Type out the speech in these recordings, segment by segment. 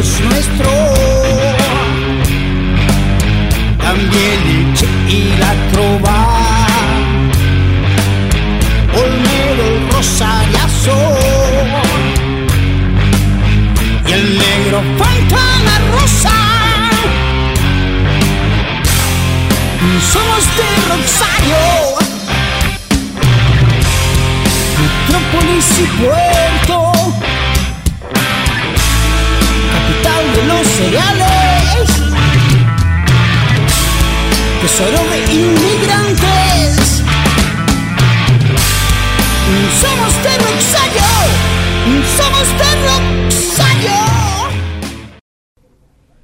es nuestro.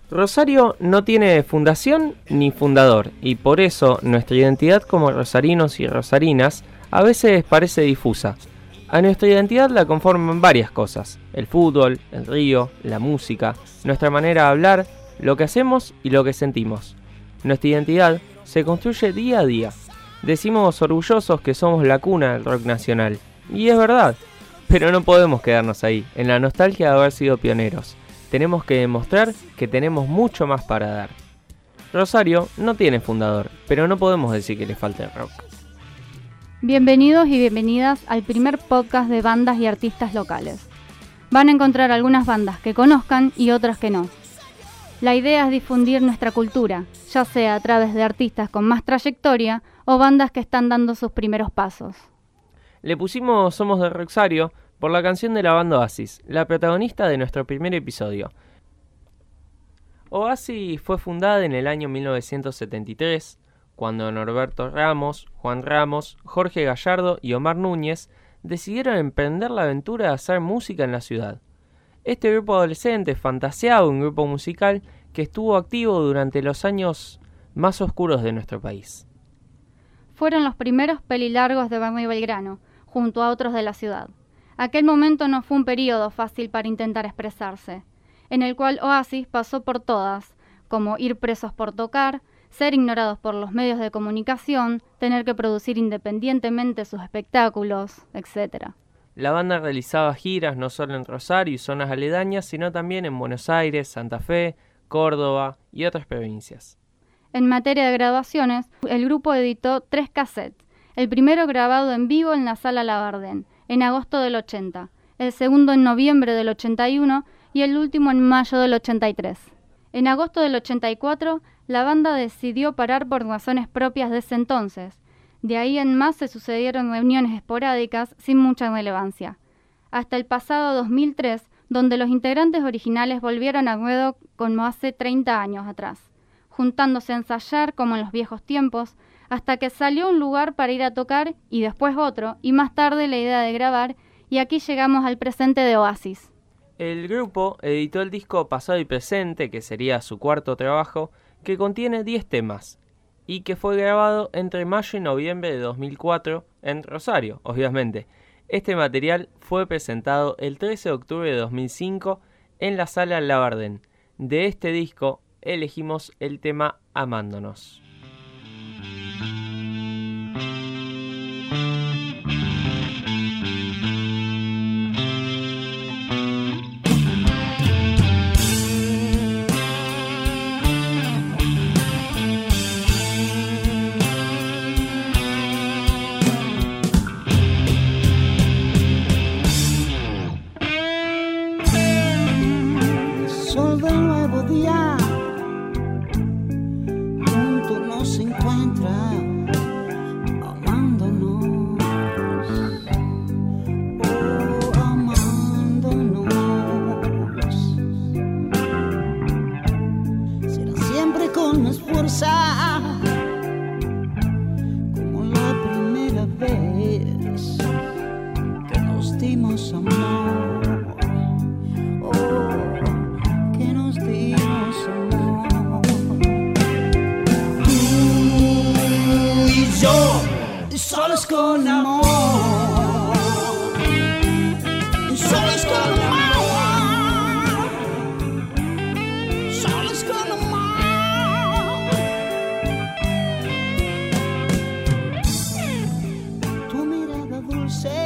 Rosario no tiene fundación ni fundador y por eso nuestra identidad como rosarinos y rosarinas a veces parece difusa. A nuestra identidad la conforman varias cosas, el fútbol, el río, la música, nuestra manera de hablar, lo que hacemos y lo que sentimos. Nuestra identidad se construye día a día. Decimos orgullosos que somos la cuna del rock nacional, y es verdad, pero no podemos quedarnos ahí, en la nostalgia de haber sido pioneros tenemos que demostrar que tenemos mucho más para dar. Rosario no tiene fundador, pero no podemos decir que le falte rock. Bienvenidos y bienvenidas al primer podcast de bandas y artistas locales. Van a encontrar algunas bandas que conozcan y otras que no. La idea es difundir nuestra cultura, ya sea a través de artistas con más trayectoria o bandas que están dando sus primeros pasos. Le pusimos Somos de Rosario por la canción de la banda Oasis, la protagonista de nuestro primer episodio. Oasis fue fundada en el año 1973, cuando Norberto Ramos, Juan Ramos, Jorge Gallardo y Omar Núñez decidieron emprender la aventura de hacer música en la ciudad. Este grupo adolescente fantaseaba un grupo musical que estuvo activo durante los años más oscuros de nuestro país. Fueron los primeros pelilargos de Barney Belgrano, junto a otros de la ciudad. Aquel momento no fue un periodo fácil para intentar expresarse, en el cual Oasis pasó por todas, como ir presos por tocar, ser ignorados por los medios de comunicación, tener que producir independientemente sus espectáculos, etc. La banda realizaba giras no solo en Rosario y zonas aledañas, sino también en Buenos Aires, Santa Fe, Córdoba y otras provincias. En materia de grabaciones, el grupo editó tres cassettes, el primero grabado en vivo en la sala Labardén, en agosto del 80, el segundo en noviembre del 81 y el último en mayo del 83. En agosto del 84, la banda decidió parar por razones propias de ese entonces. De ahí en más se sucedieron reuniones esporádicas sin mucha relevancia. Hasta el pasado 2003, donde los integrantes originales volvieron a ruedo como hace 30 años atrás, juntándose a ensayar como en los viejos tiempos, hasta que salió un lugar para ir a tocar y después otro, y más tarde la idea de grabar, y aquí llegamos al presente de Oasis. El grupo editó el disco Pasado y Presente, que sería su cuarto trabajo, que contiene 10 temas, y que fue grabado entre mayo y noviembre de 2004 en Rosario, obviamente. Este material fue presentado el 13 de octubre de 2005 en la sala Labardén. De este disco elegimos el tema Amándonos. não se encontra. say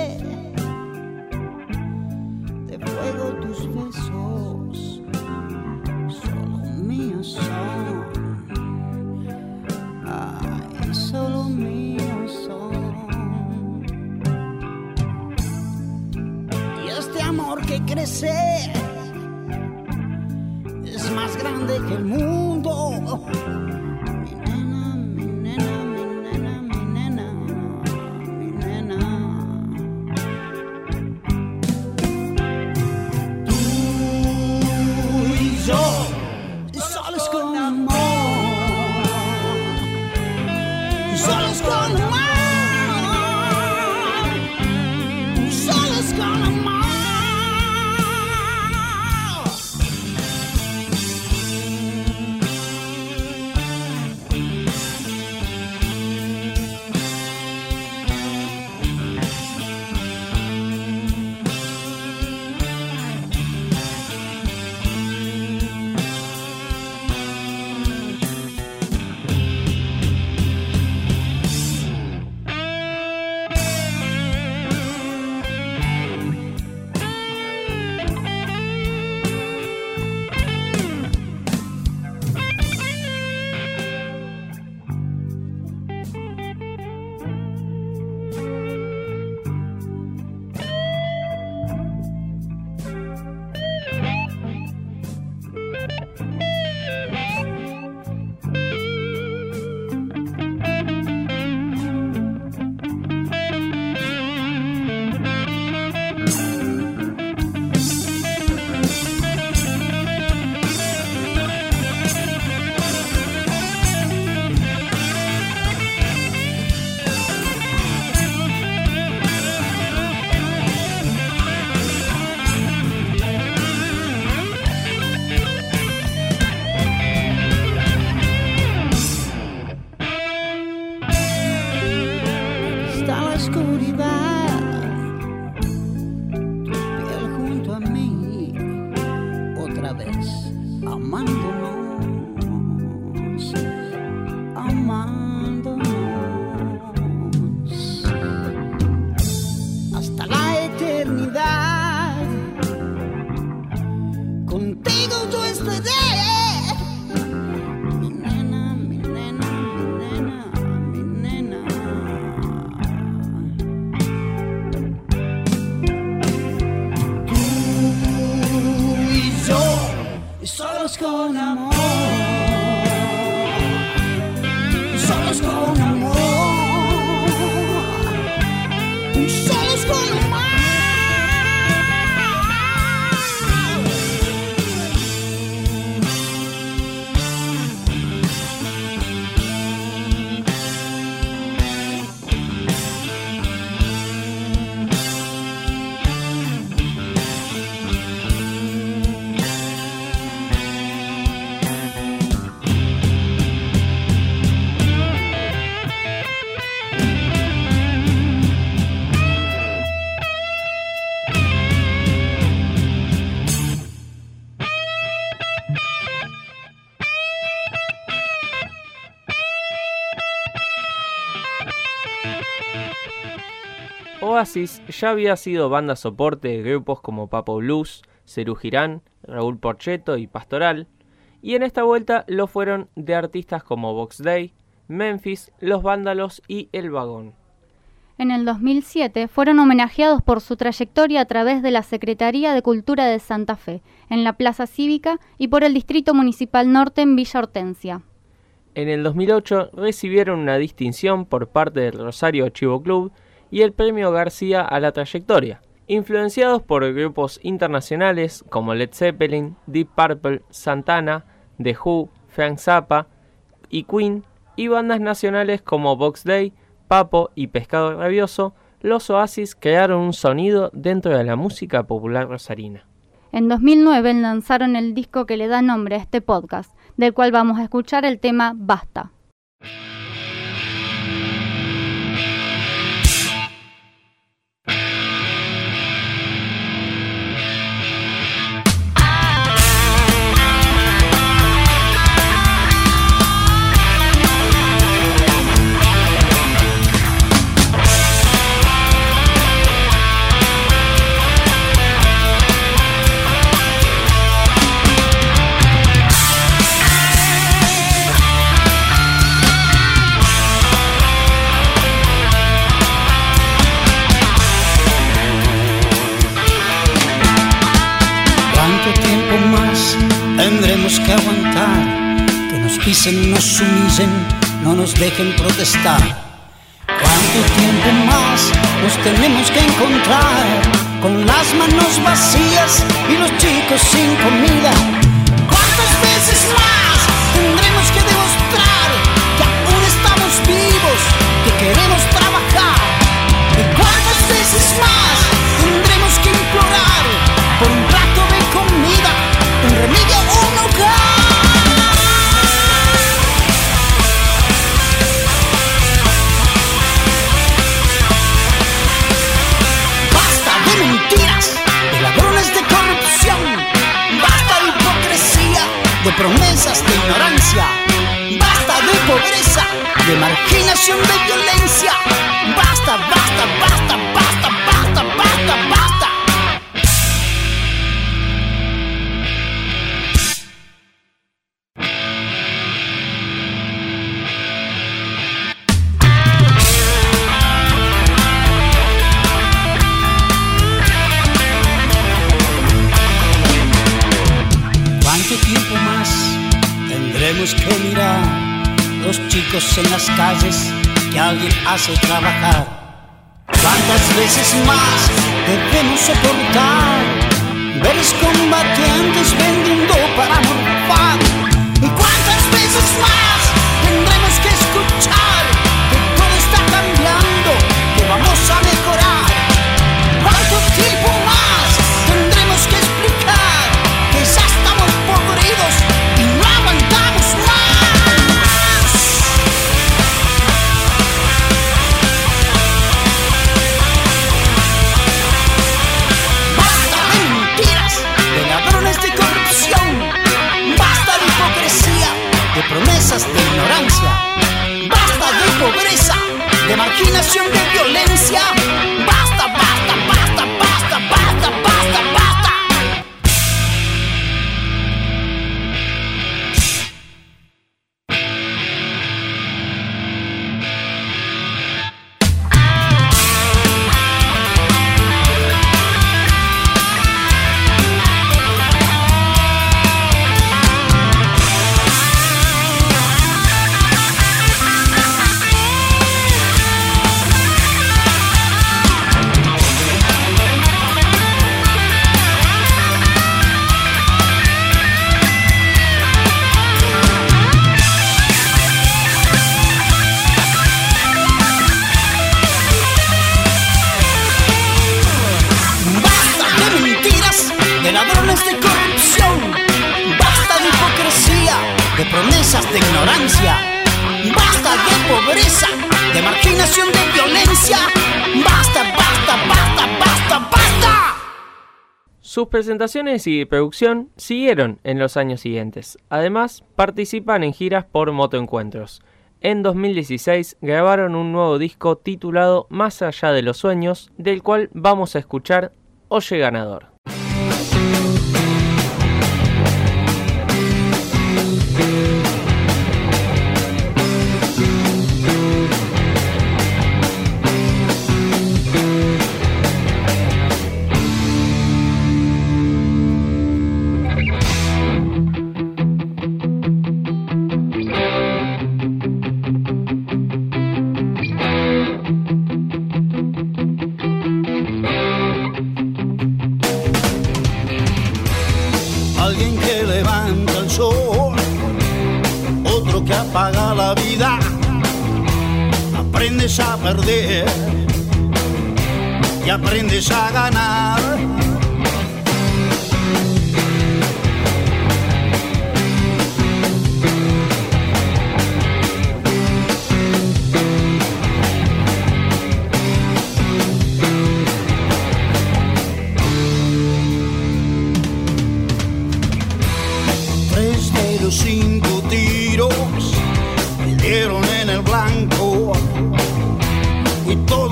Oasis ya había sido banda soporte de grupos como Papo Blues, Cerú Girán, Raúl Porcheto y Pastoral, y en esta vuelta lo fueron de artistas como Box Day, Memphis, Los Vándalos y El Vagón. En el 2007 fueron homenajeados por su trayectoria a través de la Secretaría de Cultura de Santa Fe, en la Plaza Cívica y por el Distrito Municipal Norte en Villa Hortensia. En el 2008 recibieron una distinción por parte del Rosario Chivo Club y el Premio García a la Trayectoria, influenciados por grupos internacionales como Led Zeppelin, Deep Purple, Santana, The Who, Frank Zappa y Queen, y bandas nacionales como Box Day, Papo y Pescado Rabioso, los Oasis crearon un sonido dentro de la música popular rosarina. En 2009 lanzaron el disco que le da nombre a este podcast, del cual vamos a escuchar el tema Basta. Nos dejen protestar. ¿Cuánto tiempo más nos tenemos que encontrar? Con las manos vacías y los chicos sin comida. ¿Cuántas veces más tendremos que demostrar que aún estamos vivos, que queremos trabajar? ¿Y de violencia. Basta, basta, basta, basta, basta, basta, basta. ¿Cuánto tiempo más tendremos que mirar los chicos en las calles que alguien hace trabajar? ¿Cuántas veces más debemos soportar ver combatientes vendiendo para morfar? ¿Y cuántas veces más tendremos que escuchar de ignorancia. Basta de pobreza, de marginación, de violencia. Ladrones de corrupción. Basta de hipocresía, de promesas de ignorancia. Basta de pobreza, de marginación, de violencia. Basta, basta, basta, basta, basta. Sus presentaciones y producción siguieron en los años siguientes. Además, participan en giras por motoencuentros. En 2016 grabaron un nuevo disco titulado Más allá de los sueños, del cual vamos a escuchar Oye Ganador. Perder y aprendes a ganar. Tres de los cinco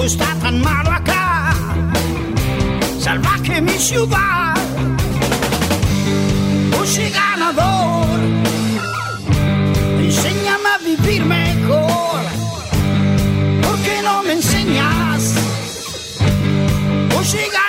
está tan malo acá. Salvaje mi ciudad. Oye ganador. Enséñame a vivir mejor. ¿Por qué no me enseñas? Oye ganador.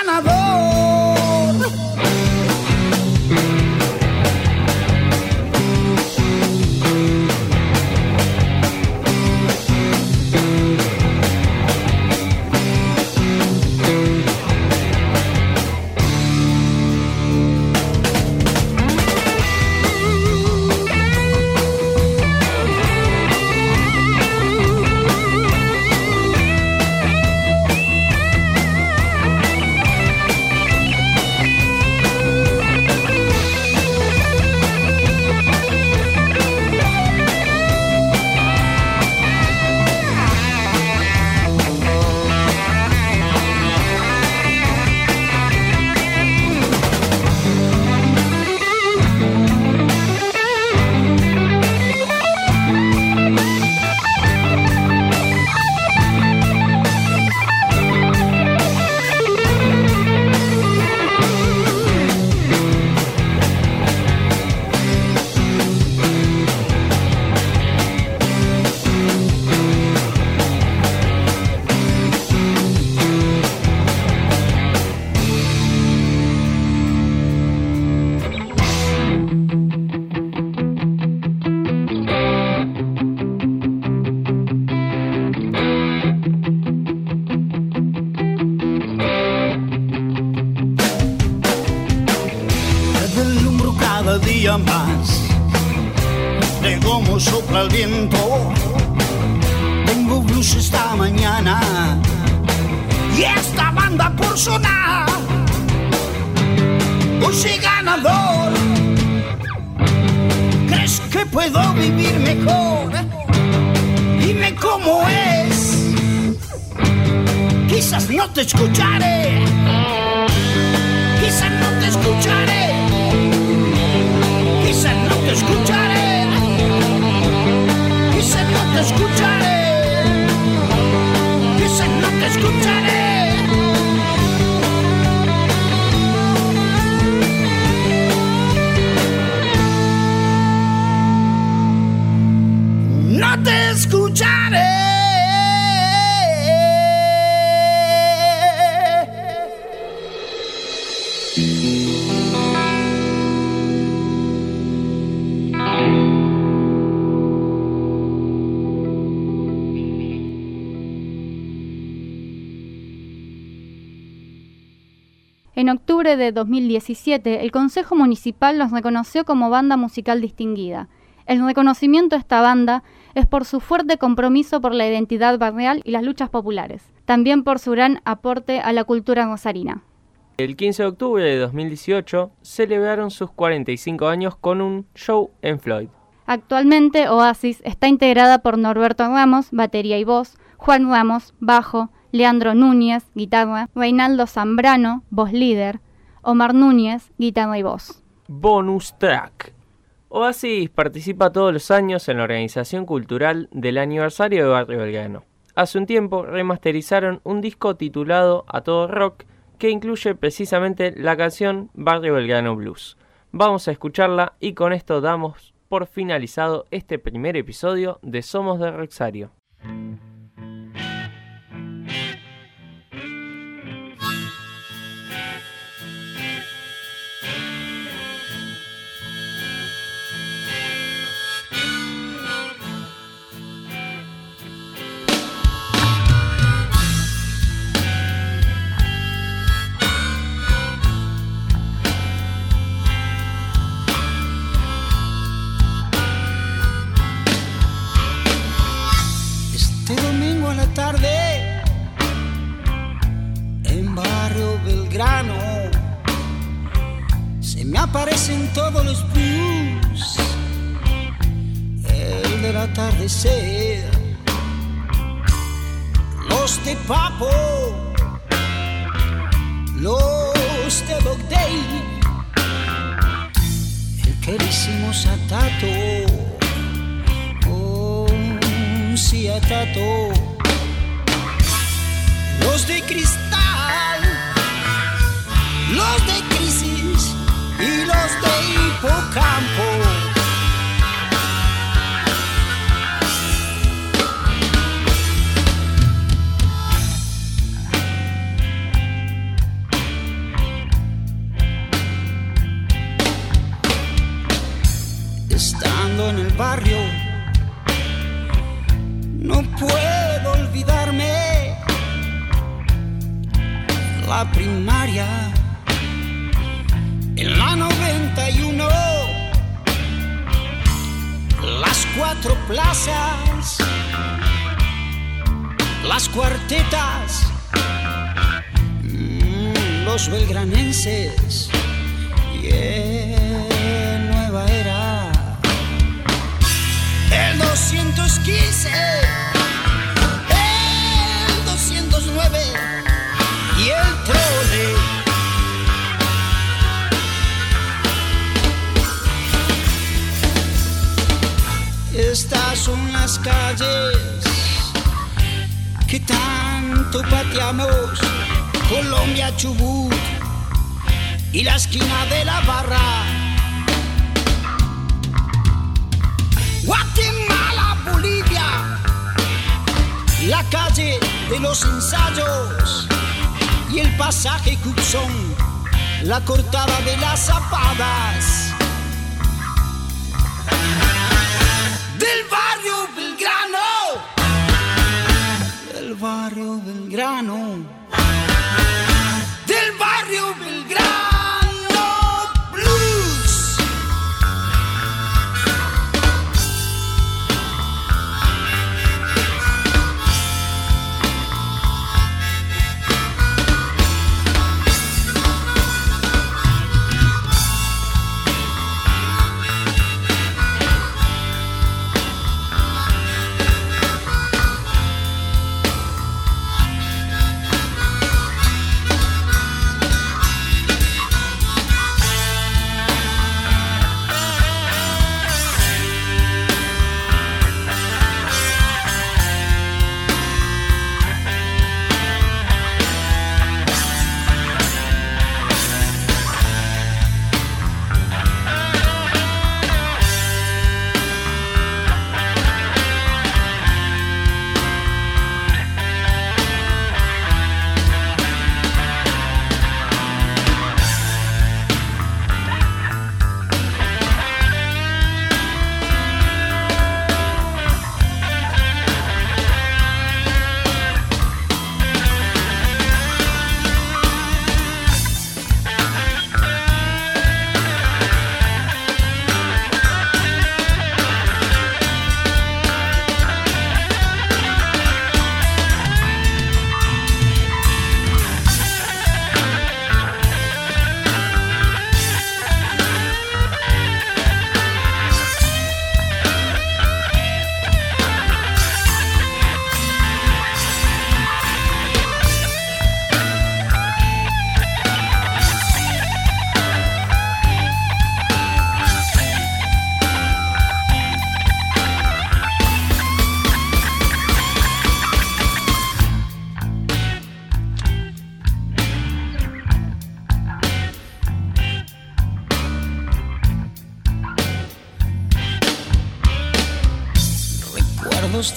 Octubre de 2017, el Consejo Municipal los reconoció como banda musical distinguida. El reconocimiento a esta banda es por su fuerte compromiso por la identidad barrial y las luchas populares, también por su gran aporte a la cultura rosarina. El 15 de octubre de 2018 celebraron sus 45 años con un show en Floyd. Actualmente Oasis está integrada por Norberto Ramos, batería y voz, Juan Ramos, bajo, Leandro Núñez, guitarra, Reinaldo Zambrano, voz líder, Omar Núñez, guitarra y voz. Bonus track. Oasis participa todos los años en la organización cultural del aniversario de Barrio Belgrano. Hace un tiempo remasterizaron un disco titulado A Todo Rock que incluye precisamente la canción Barrio Belgrano Blues. Vamos a escucharla y con esto damos por finalizado este primer episodio de Somos de Roxario. Querísimo Satato. Oh, sí, a Tato. Los de cristal, los de crisis y los de hipocampo. La primaria. En la 91 las cuatro plazas las cuartetas mm, los belgranenses y en nueva era el 215, Estas son las calles que tanto pateamos, Colombia, Chubut y la esquina de la barra. Guatemala, Bolivia, la calle de los ensayos y el pasaje Cuxón, la cortada de las zapadas. Barrio Belgrano, del barrio Belgrano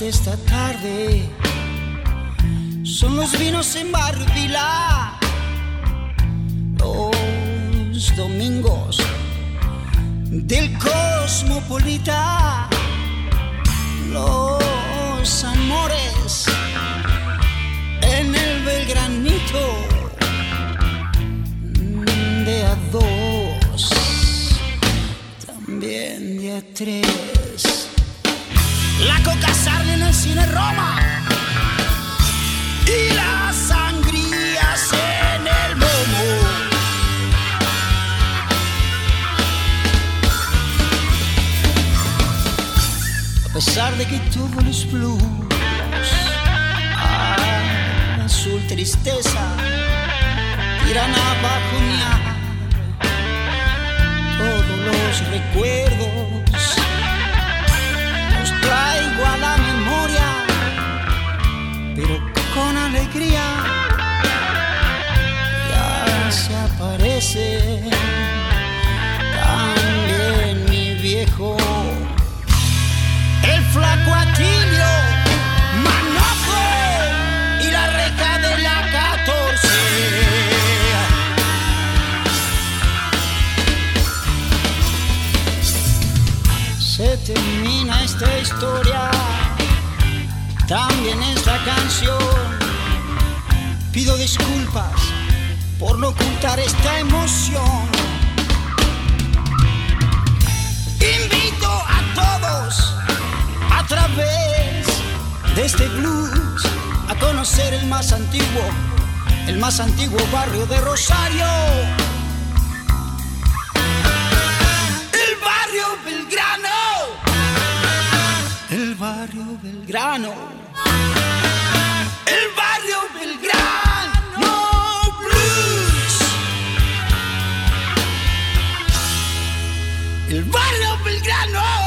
de esta tarde. Son los vinos en Barbila, los domingos del cosmopolita, los amores en el Belgranito. De a dos, también de a tres. Y las sangrías en el momo. A pesar de que tuvo los blues, ah, azul tristeza, tiran abajo todos los recuerdos esta historia. También esta canción. Pido disculpas por no ocultar esta emoción. Invito a todos a través de este blues a conocer el más antiguo, el más antiguo barrio de Rosario. El barrio Belgrano. Barrio Belgrano. El barrio Belgrano Blues. El barrio Belgrano.